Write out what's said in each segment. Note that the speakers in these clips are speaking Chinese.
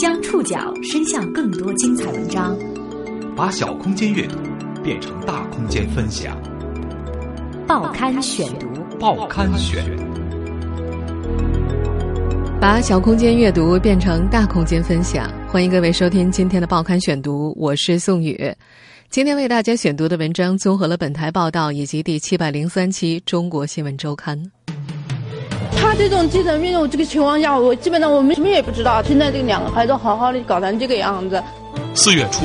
将触角伸向更多精彩文章，把小空间阅读变成大空间分享。报刊选读，报刊选，把小空间阅读变成大空间分享。欢迎各位收听今天的报刊选读，我是宋宇。今天为大家选读的文章综合了本台报道以及第七百零三期《中国新闻周刊》。他这种精神病这个情况下，我基本上我们什么也不知道。现在这两个孩子好好的搞成这个样子。四月初，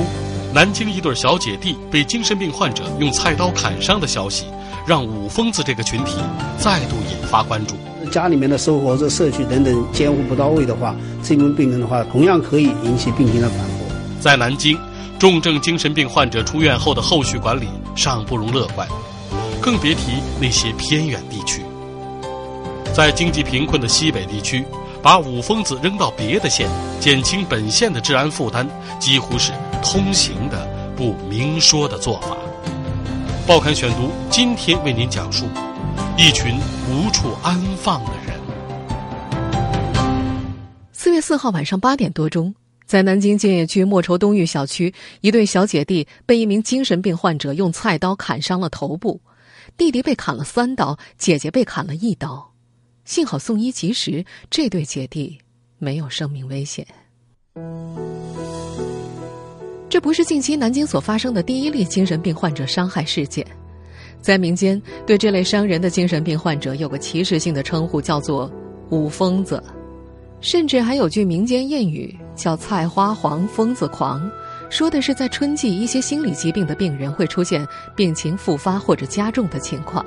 南京一对小姐弟被精神病患者用菜刀砍伤的消息，让“五疯子”这个群体再度引发关注。家里面的生活、这社区等等监护不到位的话，这名病人的话，同样可以引起病情的反复。在南京，重症精神病患者出院后的后续管理尚不容乐观，更别提那些偏远地区。在经济贫困的西北地区，把五疯子扔到别的县，减轻本县的治安负担，几乎是通行的不明说的做法。报刊选读今天为您讲述一群无处安放的人。四月四号晚上八点多钟，在南京建邺区莫愁东峪小区，一对小姐弟被一名精神病患者用菜刀砍伤了头部，弟弟被砍了三刀，姐姐被砍了一刀。幸好送医及时，这对姐弟没有生命危险。这不是近期南京所发生的第一例精神病患者伤害事件，在民间对这类伤人的精神病患者有个歧视性的称呼，叫做“五疯子”，甚至还有句民间谚语叫“菜花黄，疯子狂”，说的是在春季一些心理疾病的病人会出现病情复发或者加重的情况。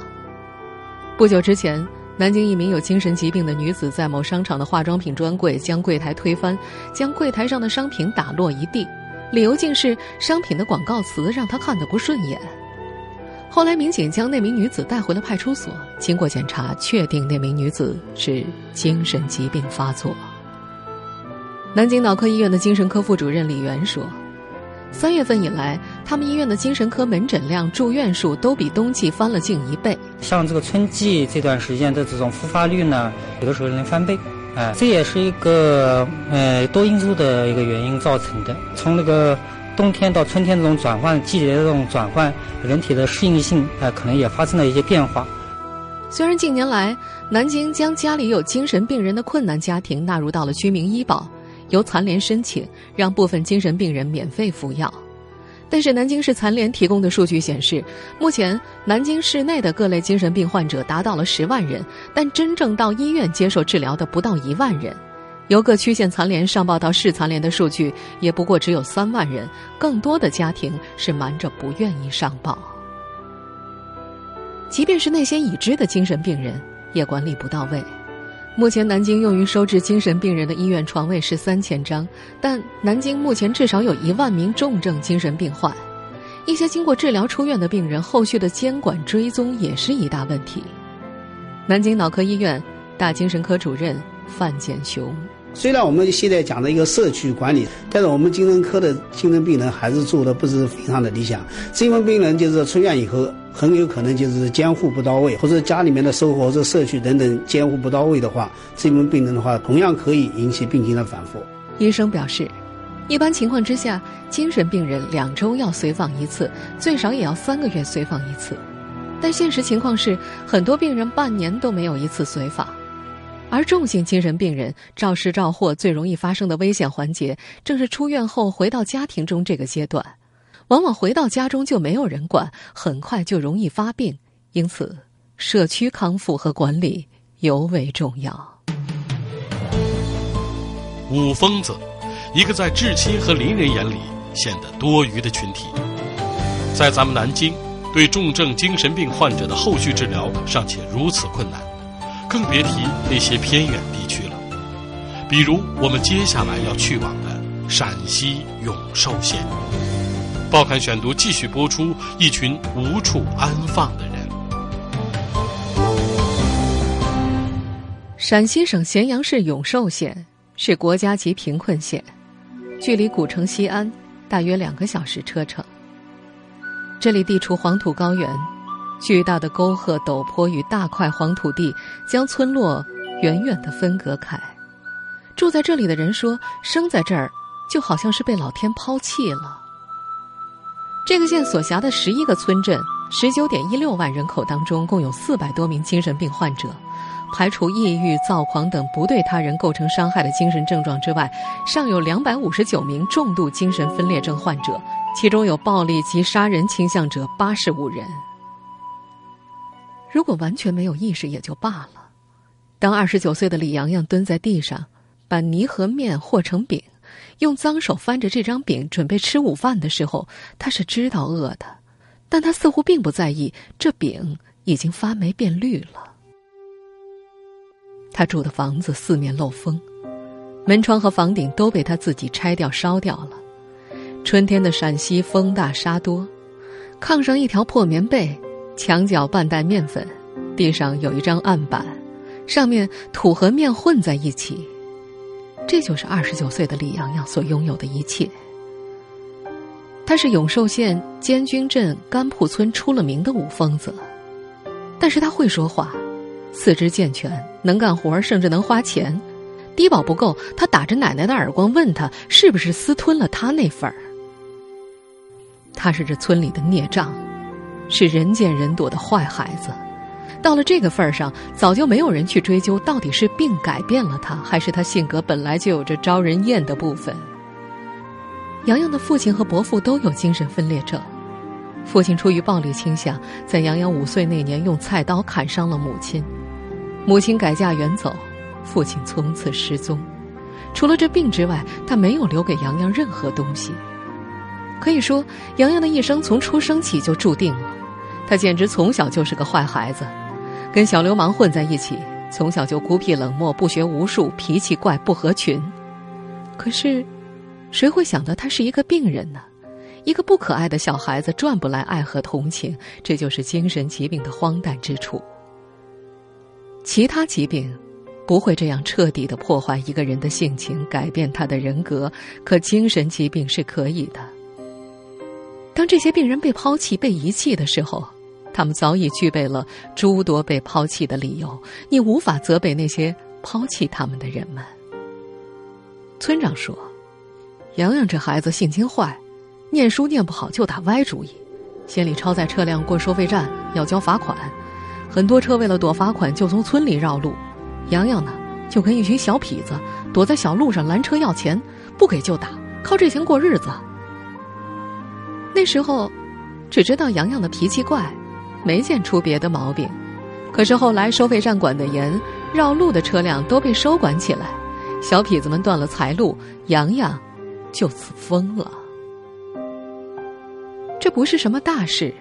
不久之前。南京一名有精神疾病的女子在某商场的化妆品专柜将柜台推翻，将柜台上的商品打落一地，理由竟是商品的广告词让她看得不顺眼。后来民警将那名女子带回了派出所，经过检查，确定那名女子是精神疾病发作。南京脑科医院的精神科副主任李元说。三月份以来，他们医院的精神科门诊量、住院数都比冬季翻了近一倍。像这个春季这段时间的这种复发率呢，有的时候能翻倍，哎，这也是一个呃多因素的一个原因造成的。从那个冬天到春天这种转换季节的这种转换，人体的适应性哎可能也发生了一些变化。虽然近年来南京将家里有精神病人的困难家庭纳入到了居民医保。由残联申请，让部分精神病人免费服药。但是，南京市残联提供的数据显示，目前南京市内的各类精神病患者达到了十万人，但真正到医院接受治疗的不到一万人。由各区县残联上报到市残联的数据，也不过只有三万人。更多的家庭是瞒着不愿意上报。即便是那些已知的精神病人，也管理不到位。目前，南京用于收治精神病人的医院床位是三千张，但南京目前至少有一万名重症精神病患，一些经过治疗出院的病人，后续的监管追踪也是一大问题。南京脑科医院大精神科主任范建雄。虽然我们现在讲的一个社区管理，但是我们精神科的精神病人还是做的不是非常的理想。精神病人就是出院以后，很有可能就是监护不到位，或者家里面的生活、这社区等等监护不到位的话，这名病人的话，同样可以引起病情的反复。医生表示，一般情况之下，精神病人两周要随访一次，最少也要三个月随访一次。但现实情况是，很多病人半年都没有一次随访。而重型精神病人肇事肇祸最容易发生的危险环节，正是出院后回到家庭中这个阶段，往往回到家中就没有人管，很快就容易发病。因此，社区康复和管理尤为重要。五疯子，一个在至亲和邻人眼里显得多余的群体，在咱们南京，对重症精神病患者的后续治疗尚且如此困难。更别提那些偏远地区了，比如我们接下来要去往的陕西永寿县。报刊选读继续播出：一群无处安放的人。陕西省咸阳市永寿县是国家级贫困县，距离古城西安大约两个小时车程。这里地处黄土高原。巨大的沟壑、陡坡与大块黄土地，将村落远远的分隔开。住在这里的人说，生在这儿就好像是被老天抛弃了。这个县所辖的十一个村镇，十九点一六万人口当中，共有四百多名精神病患者。排除抑郁、躁狂等不对他人构成伤害的精神症状之外，尚有两百五十九名重度精神分裂症患者，其中有暴力及杀人倾向者八十五人。如果完全没有意识也就罢了，当二十九岁的李阳阳蹲在地上，把泥和面和成饼，用脏手翻着这张饼准备吃午饭的时候，他是知道饿的，但他似乎并不在意这饼已经发霉变绿了。他住的房子四面漏风，门窗和房顶都被他自己拆掉烧掉了。春天的陕西风大沙多，炕上一条破棉被，墙角半袋面粉，地上有一张案板，上面土和面混在一起。这就是二十九岁的李洋洋所拥有的一切。他是永寿县监军镇甘铺村出了名的武疯子，但是他会说话。四肢健全，能干活，甚至能花钱。低保不够，他打着奶奶的耳光问他是不是私吞了他那份儿。他是这村里的孽障，是人见人躲的坏孩子。到了这个份儿上，早就没有人去追究到底是病改变了他，还是他性格本来就有着招人厌的部分。洋洋的父亲和伯父都有精神分裂症，父亲出于暴力倾向，在洋洋五岁那年用菜刀砍伤了母亲。母亲改嫁远走，父亲从此失踪。除了这病之外，他没有留给洋洋任何东西。可以说，洋洋的一生从出生起就注定了。他简直从小就是个坏孩子，跟小流氓混在一起，从小就孤僻冷漠，不学无术，脾气怪，不合群。可是，谁会想到他是一个病人呢？一个不可爱的小孩子，赚不来爱和同情。这就是精神疾病的荒诞之处。其他疾病不会这样彻底的破坏一个人的性情，改变他的人格，可精神疾病是可以的。当这些病人被抛弃、被遗弃的时候，他们早已具备了诸多被抛弃的理由。你无法责备那些抛弃他们的人们。村长说：“洋洋这孩子性情坏，念书念不好就打歪主意，心里超载车辆过收费站要交罚款。”很多车为了躲罚款，就从村里绕路。洋洋呢，就跟一群小痞子躲在小路上拦车要钱，不给就打，靠这钱过日子。那时候，只知道洋洋的脾气怪，没见出别的毛病。可是后来收费站管得严，绕路的车辆都被收管起来，小痞子们断了财路，洋洋就此疯了。这不是什么大事，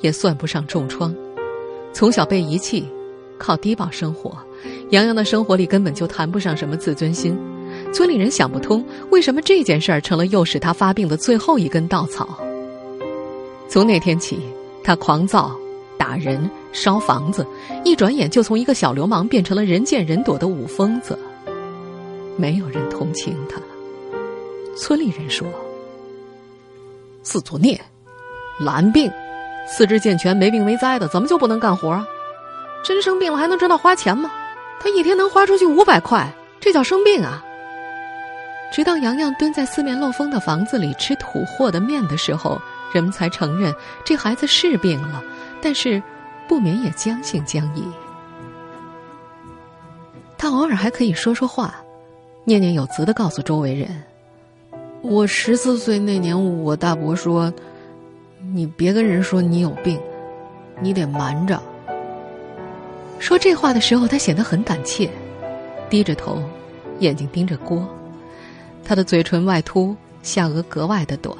也算不上重创。从小被遗弃，靠低保生活，杨洋的生活里根本就谈不上什么自尊心。村里人想不通，为什么这件事儿成了诱使他发病的最后一根稻草。从那天起，他狂躁、打人、烧房子，一转眼就从一个小流氓变成了人见人躲的武疯子。没有人同情他。村里人说：“自作孽，懒病。”四肢健全、没病没灾的，怎么就不能干活啊？真生病了还能知道花钱吗？他一天能花出去五百块，这叫生病啊！直到洋洋蹲在四面漏风的房子里吃土和的面的时候，人们才承认这孩子是病了，但是不免也将信将疑。他偶尔还可以说说话，念念有词的告诉周围人：“我十四岁那年，我大伯说。”你别跟人说你有病，你得瞒着。说这话的时候，他显得很胆怯，低着头，眼睛盯着锅。他的嘴唇外凸，下颚格外的短，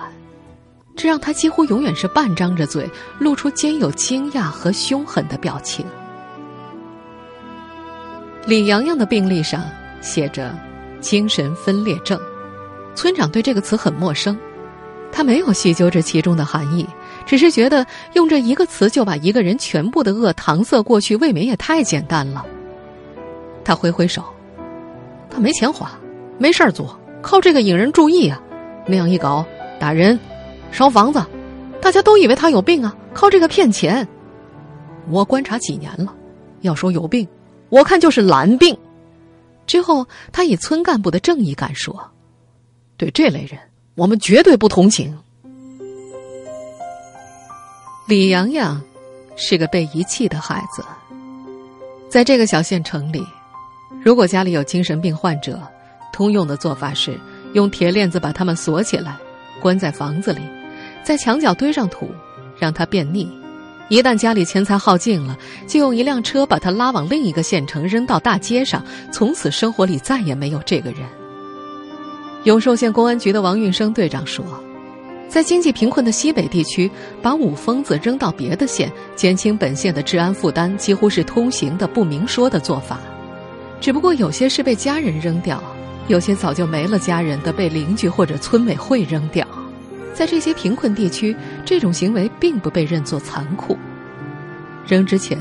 这让他几乎永远是半张着嘴，露出兼有惊讶和凶狠的表情。李阳阳的病历上写着“精神分裂症”，村长对这个词很陌生。他没有细究这其中的含义，只是觉得用这一个词就把一个人全部的恶搪塞过去，未免也太简单了。他挥挥手，他没钱花，没事儿做，靠这个引人注意啊！那样一搞，打人、烧房子，大家都以为他有病啊！靠这个骗钱。我观察几年了，要说有病，我看就是懒病。之后，他以村干部的正义感说：“对这类人，我们绝对不同情。”李阳阳是个被遗弃的孩子，在这个小县城里，如果家里有精神病患者，通用的做法是用铁链子把他们锁起来，关在房子里，在墙角堆上土，让他便溺。一旦家里钱财耗尽了，就用一辆车把他拉往另一个县城，扔到大街上，从此生活里再也没有这个人。永寿县公安局的王运生队长说。在经济贫困的西北地区，把五疯子扔到别的县，减轻本县的治安负担，几乎是通行的、不明说的做法。只不过有些是被家人扔掉，有些早就没了家人的被邻居或者村委会扔掉。在这些贫困地区，这种行为并不被认作残酷。扔之前，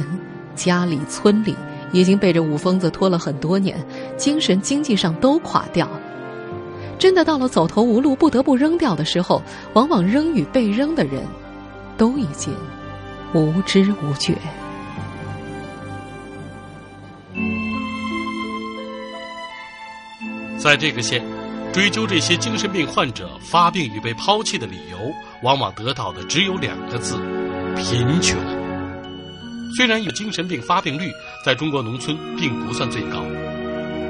家里、村里已经被这五疯子拖了很多年，精神、经济上都垮掉。真的到了走投无路、不得不扔掉的时候，往往扔与被扔的人，都已经无知无觉。在这个县，追究这些精神病患者发病与被抛弃的理由，往往得到的只有两个字：贫穷。虽然有精神病发病率在中国农村并不算最高。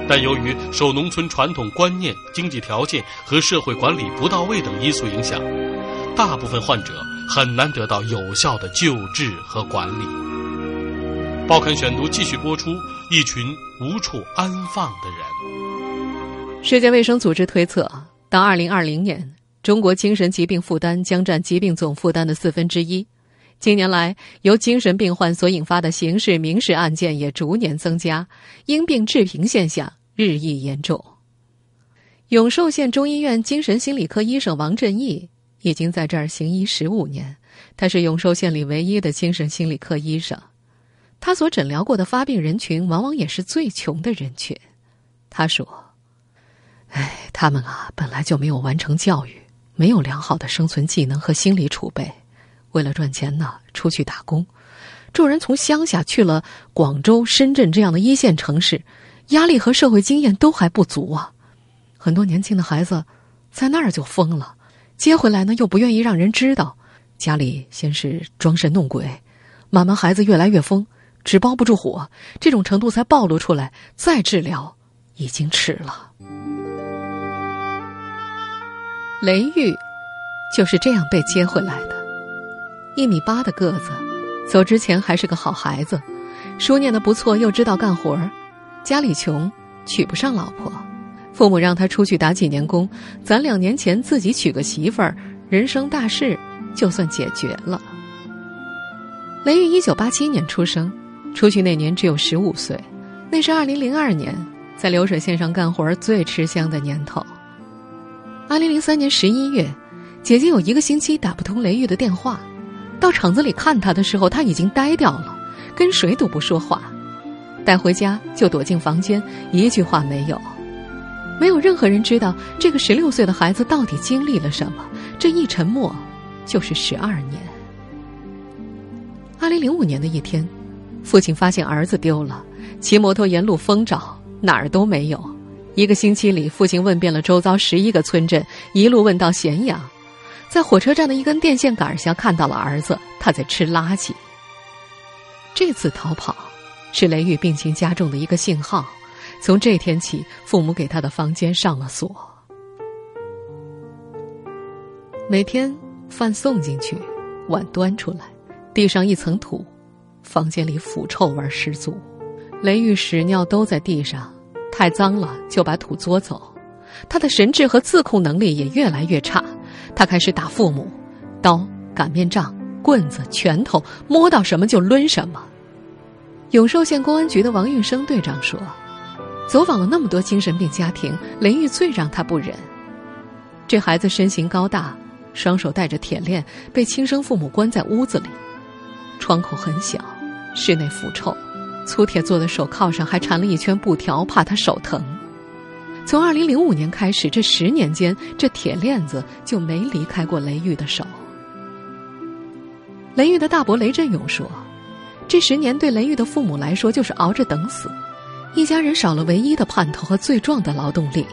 但由于受农村传统观念、经济条件和社会管理不到位等因素影响，大部分患者很难得到有效的救治和管理。报刊选读继续播出：一群无处安放的人。世界卫生组织推测，到二零二零年，中国精神疾病负担将占疾病总负担的四分之一。近年来，由精神病患所引发的刑事、民事案件也逐年增加，因病致贫现象日益严重。永寿县中医院精神心理科医生王振义已经在这儿行医十五年，他是永寿县里唯一的精神心理科医生。他所诊疗过的发病人群，往往也是最穷的人群。他说：“哎，他们啊，本来就没有完成教育，没有良好的生存技能和心理储备。”为了赚钱呢，出去打工。众人从乡下去了广州、深圳这样的一线城市，压力和社会经验都还不足啊。很多年轻的孩子在那儿就疯了，接回来呢又不愿意让人知道。家里先是装神弄鬼，慢慢孩子越来越疯，纸包不住火，这种程度才暴露出来。再治疗已经迟了。雷玉就是这样被接回来的。一米八的个子，走之前还是个好孩子，书念的不错，又知道干活儿。家里穷，娶不上老婆，父母让他出去打几年工，攒两年钱自己娶个媳妇儿，人生大事就算解决了。雷玉一九八七年出生，出去那年只有十五岁，那是二零零二年在流水线上干活最吃香的年头。二零零三年十一月，姐姐有一个星期打不通雷玉的电话。到厂子里看他的时候，他已经呆掉了，跟谁都不说话。带回家就躲进房间，一句话没有。没有任何人知道这个十六岁的孩子到底经历了什么。这一沉默，就是十二年。二零零五年的一天，父亲发现儿子丢了，骑摩托沿路疯找，哪儿都没有。一个星期里，父亲问遍了周遭十一个村镇，一路问到咸阳。在火车站的一根电线杆下看到了儿子，他在吃垃圾。这次逃跑是雷玉病情加重的一个信号。从这天起，父母给他的房间上了锁。每天饭送进去，碗端出来，地上一层土，房间里腐臭味十足。雷玉屎尿都在地上，太脏了就把土作走。他的神智和自控能力也越来越差。他开始打父母，刀、擀面杖、棍子、拳头，摸到什么就抡什么。永寿县公安局的王运生队长说：“走访了那么多精神病家庭，雷玉最让他不忍。这孩子身形高大，双手带着铁链，被亲生父母关在屋子里，窗口很小，室内腐臭，粗铁做的手铐上还缠了一圈布条，怕他手疼。”从二零零五年开始，这十年间，这铁链子就没离开过雷玉的手。雷玉的大伯雷振勇说：“这十年对雷玉的父母来说，就是熬着等死。一家人少了唯一的盼头和最壮的劳动力，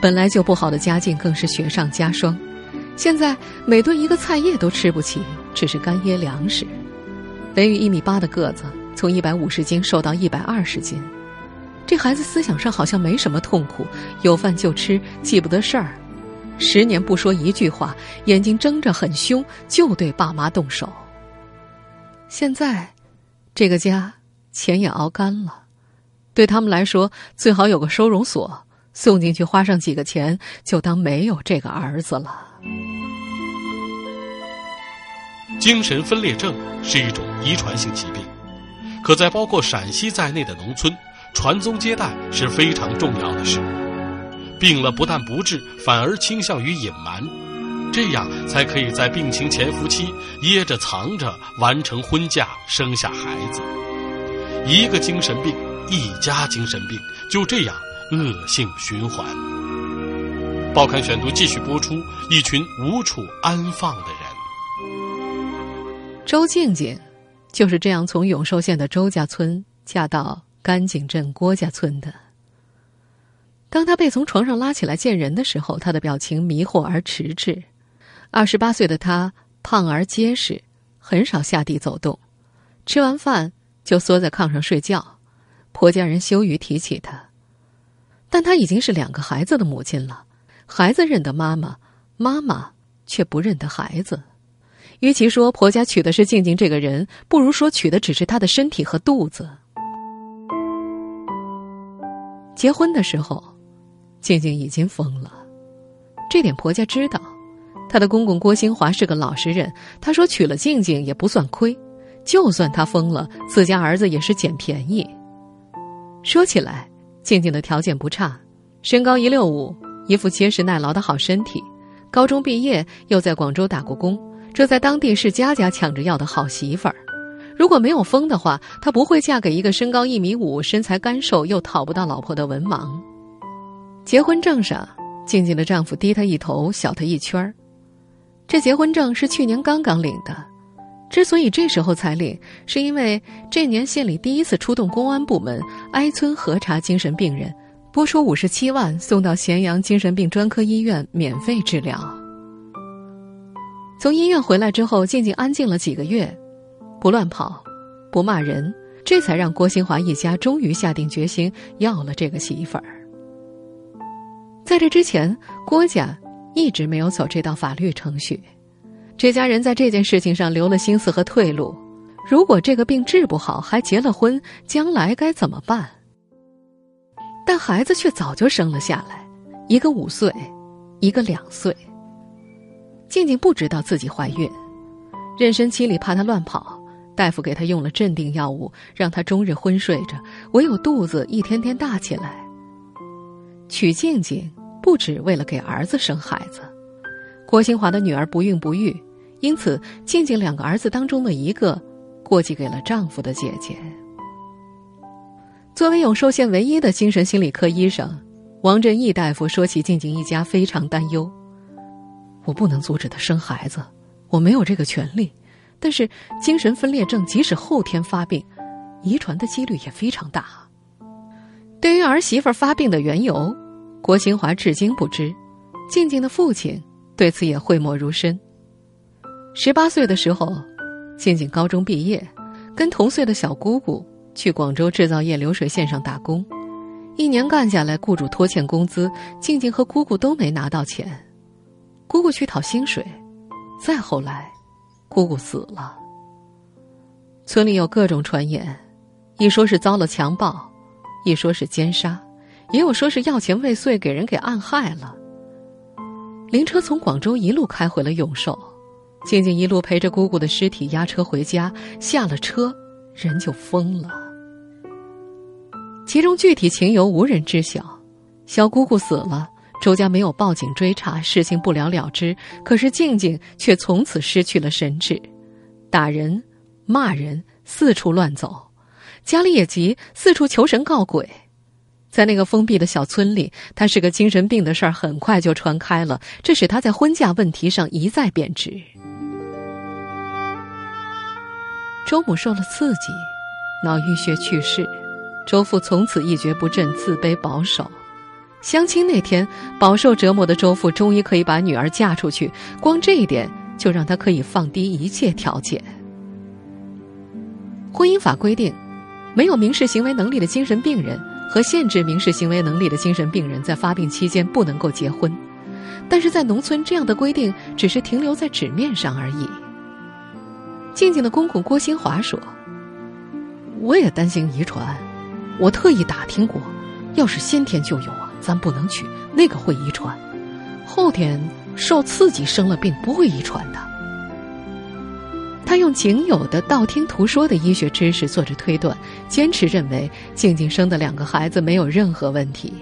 本来就不好的家境更是雪上加霜。现在每顿一个菜叶都吃不起，只是干噎粮食。雷玉一米八的个子，从一百五十斤瘦到一百二十斤。这孩子思想上好像没什么痛苦，有饭就吃，记不得事儿。十年不说一句话，眼睛睁着很凶，就对爸妈动手。现在，这个家钱也熬干了，对他们来说，最好有个收容所，送进去花上几个钱，就当没有这个儿子了。精神分裂症是一种遗传性疾病，可在包括陕西在内的农村，传宗接代是非常重要的事。病了不但不治，反而倾向于隐瞒，这样才可以在病情潜伏期掖着藏着完成婚嫁、生下孩子。一个精神病，一家精神病，就这样恶性循环。报刊选读继续播出：一群无处安放的人。周静静就是这样从永寿县的周家村嫁到甘井镇郭家村的。当他被从床上拉起来见人的时候，他的表情迷惑而迟滞。二十八岁的他胖而结实，很少下地走动，吃完饭就缩在炕上睡觉。婆家人羞于提起他，但他已经是两个孩子的母亲了。孩子认得妈妈，妈妈却不认得孩子。与其说婆家娶的是静静这个人，不如说娶的只是她的身体和肚子。结婚的时候。静静已经疯了，这点婆家知道。她的公公郭兴华是个老实人，他说娶了静静也不算亏，就算他疯了，自家儿子也是捡便宜。说起来，静静的条件不差，身高一六五，一副结实耐劳的好身体，高中毕业又在广州打过工，这在当地是家家抢着要的好媳妇儿。如果没有疯的话，她不会嫁给一个身高一米五、身材干瘦又讨不到老婆的文盲。结婚证上，静静的丈夫低她一头，小她一圈儿。这结婚证是去年刚刚领的，之所以这时候才领，是因为这年县里第一次出动公安部门挨村核查精神病人，拨出五十七万送到咸阳精神病专科医院免费治疗。从医院回来之后，静静安静了几个月，不乱跑，不骂人，这才让郭新华一家终于下定决心要了这个媳妇儿。在这之前，郭家一直没有走这道法律程序。这家人在这件事情上留了心思和退路。如果这个病治不好，还结了婚，将来该怎么办？但孩子却早就生了下来，一个五岁，一个两岁。静静不知道自己怀孕，妊娠期里怕她乱跑，大夫给她用了镇定药物，让她终日昏睡着，唯有肚子一天天大起来。娶静静不止为了给儿子生孩子，郭新华的女儿不孕不育，因此静静两个儿子当中的一个过继给了丈夫的姐姐。作为永寿县唯一的精神心理科医生，王振义大夫说起静静一家非常担忧：“我不能阻止她生孩子，我没有这个权利。但是精神分裂症即使后天发病，遗传的几率也非常大。”对于儿媳妇发病的缘由，郭新华至今不知。静静的父亲对此也讳莫如深。十八岁的时候，静静高中毕业，跟同岁的小姑姑去广州制造业流水线上打工。一年干下来，雇主拖欠工资，静静和姑姑都没拿到钱。姑姑去讨薪水，再后来，姑姑死了。村里有各种传言，一说是遭了强暴。一说是奸杀，也有说是要钱未遂，给人给暗害了。灵车从广州一路开回了永寿，静静一路陪着姑姑的尸体押车回家，下了车，人就疯了。其中具体情由无人知晓。小姑姑死了，周家没有报警追查，事情不了了之。可是静静却从此失去了神智，打人、骂人，四处乱走。家里也急，四处求神告鬼。在那个封闭的小村里，他是个精神病的事儿很快就传开了，这使他在婚嫁问题上一再贬值。周母受了刺激，脑淤血去世，周父从此一蹶不振，自卑保守。相亲那天，饱受折磨的周父终于可以把女儿嫁出去，光这一点就让他可以放低一切条件。婚姻法规定，没有民事行为能力的精神病人和限制民事行为能力的精神病人在发病期间不能够结婚，但是在农村，这样的规定只是停留在纸面上而已。静静的公公郭新华说：“我也担心遗传，我特意打听过，要是先天就有，咱不能娶，那个会遗传；后天受刺激生了病，不会遗传的。”他用仅有的道听途说的医学知识做着推断，坚持认为静静生的两个孩子没有任何问题。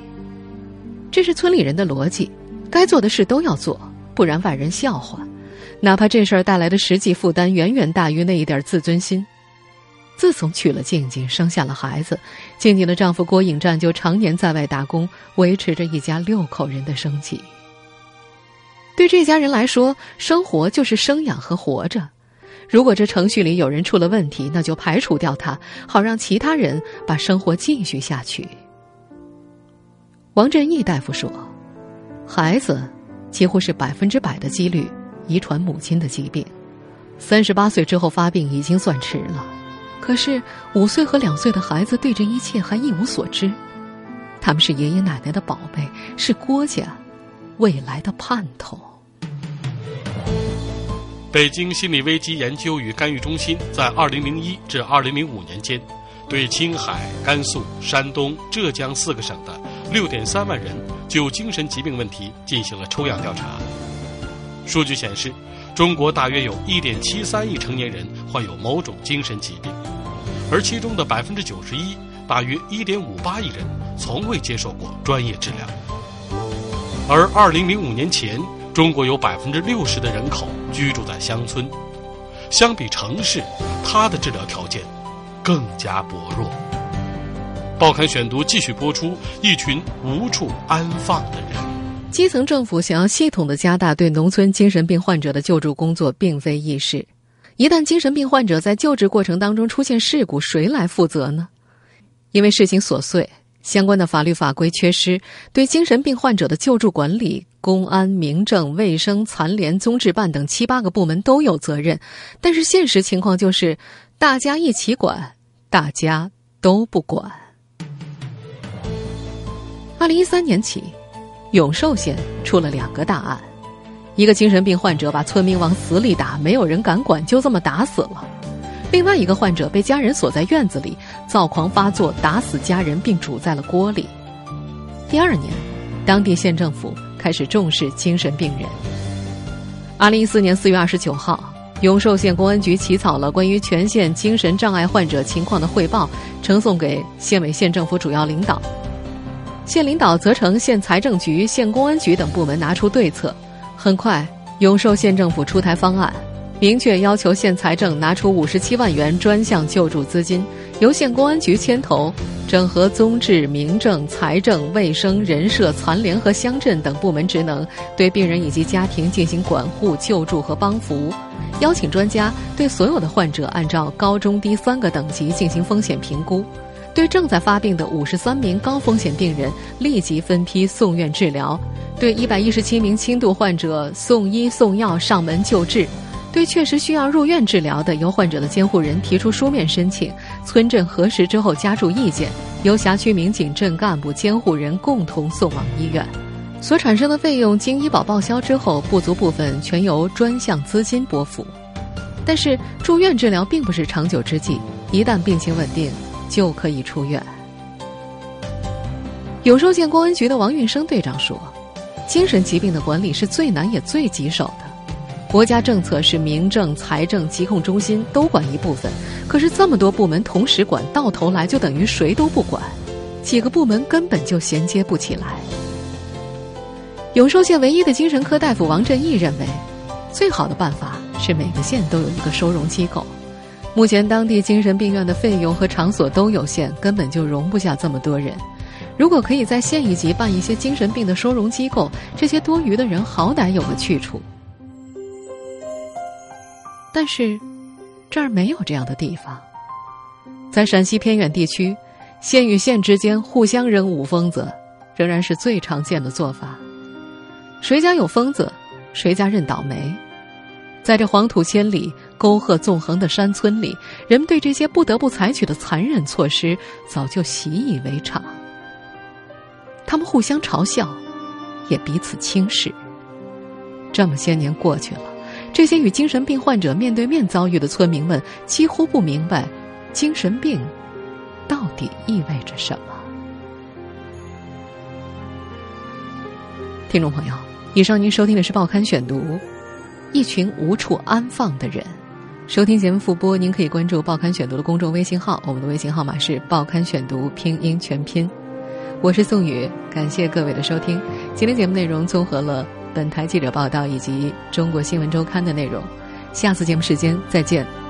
这是村里人的逻辑，该做的事都要做，不然外人笑话。哪怕这事儿带来的实际负担远远大于那一点自尊心。自从娶了静静，生下了孩子，静静的丈夫郭颖战就常年在外打工，维持着一家六口人的生计。对这家人来说，生活就是生养和活着。如果这程序里有人出了问题，那就排除掉他，好让其他人把生活继续下去。王振义大夫说，孩子几乎是百分之百的几率遗传母亲的疾病，三十八岁之后发病已经算迟了。可是五岁和两岁的孩子对这一切还一无所知，他们是爷爷奶奶的宝贝，是郭家未来的盼头。北京心理危机研究与干预中心在2001至2005年间，对青海、甘肃、山东、浙江四个省的6.3万人就精神疾病问题进行了抽样调查。数据显示，中国大约有1.73亿成年人患有某种精神疾病，而其中的91%，大约1.58亿人从未接受过专业治疗。而2005年前，中国有百分之六十的人口居住在乡村，相比城市，它的治疗条件更加薄弱。报刊选读继续播出：一群无处安放的人。基层政府想要系统的加大对农村精神病患者的救助工作，并非易事。一旦精神病患者在救治过程当中出现事故，谁来负责呢？因为事情琐碎。相关的法律法规缺失，对精神病患者的救助管理，公安、民政、卫生、残联、综治办等七八个部门都有责任。但是现实情况就是，大家一起管，大家都不管。二零一三年起，永寿县出了两个大案：一个精神病患者把村民往死里打，没有人敢管，就这么打死了。另外一个患者被家人锁在院子里，躁狂发作，打死家人并煮在了锅里。第二年，当地县政府开始重视精神病人。二零一四年四月二十九号，永寿县公安局起草了关于全县精神障碍患者情况的汇报，呈送给县委县政府主要领导。县领导责成县财政局、县公安局等部门拿出对策。很快，永寿县政府出台方案。明确要求县财政拿出五十七万元专项救助资金，由县公安局牵头，整合综治、民政、财政、卫生、人社、残联和乡镇等部门职能，对病人以及家庭进行管护、救助和帮扶。邀请专家对所有的患者按照高中低三个等级进行风险评估，对正在发病的五十三名高风险病人立即分批送院治疗，对一百一十七名轻度患者送医送药上门救治。对确实需要入院治疗的，由患者的监护人提出书面申请，村镇核实之后加注意见，由辖区民警、镇干部、监护人共同送往医院。所产生的费用经医保报销之后，不足部分全由专项资金拨付。但是住院治疗并不是长久之计，一旦病情稳定，就可以出院。永寿县公安局的王运生队长说：“精神疾病的管理是最难也最棘手的。”国家政策是民政、财政、疾控中心都管一部分，可是这么多部门同时管，到头来就等于谁都不管，几个部门根本就衔接不起来。永寿县唯一的精神科大夫王振义认为，最好的办法是每个县都有一个收容机构。目前当地精神病院的费用和场所都有限，根本就容不下这么多人。如果可以在县一级办一些精神病的收容机构，这些多余的人好歹有个去处。但是，这儿没有这样的地方。在陕西偏远地区，县与县之间互相扔五疯子，仍然是最常见的做法。谁家有疯子，谁家认倒霉。在这黄土千里、沟壑纵横的山村里，人们对这些不得不采取的残忍措施早就习以为常。他们互相嘲笑，也彼此轻视。这么些年过去了，这些与精神病患者面对面遭遇的村民们几乎不明白，精神病到底意味着什么。听众朋友，以上您收听的是《报刊选读》。一群无处安放的人，收听节目复播，您可以关注《报刊选读》的公众微信号，我们的微信号码是《报刊选读》拼音全拼。我是宋宇，感谢各位的收听。今天节目内容综合了本台记者报道以及中国新闻周刊的内容。下次节目时间再见。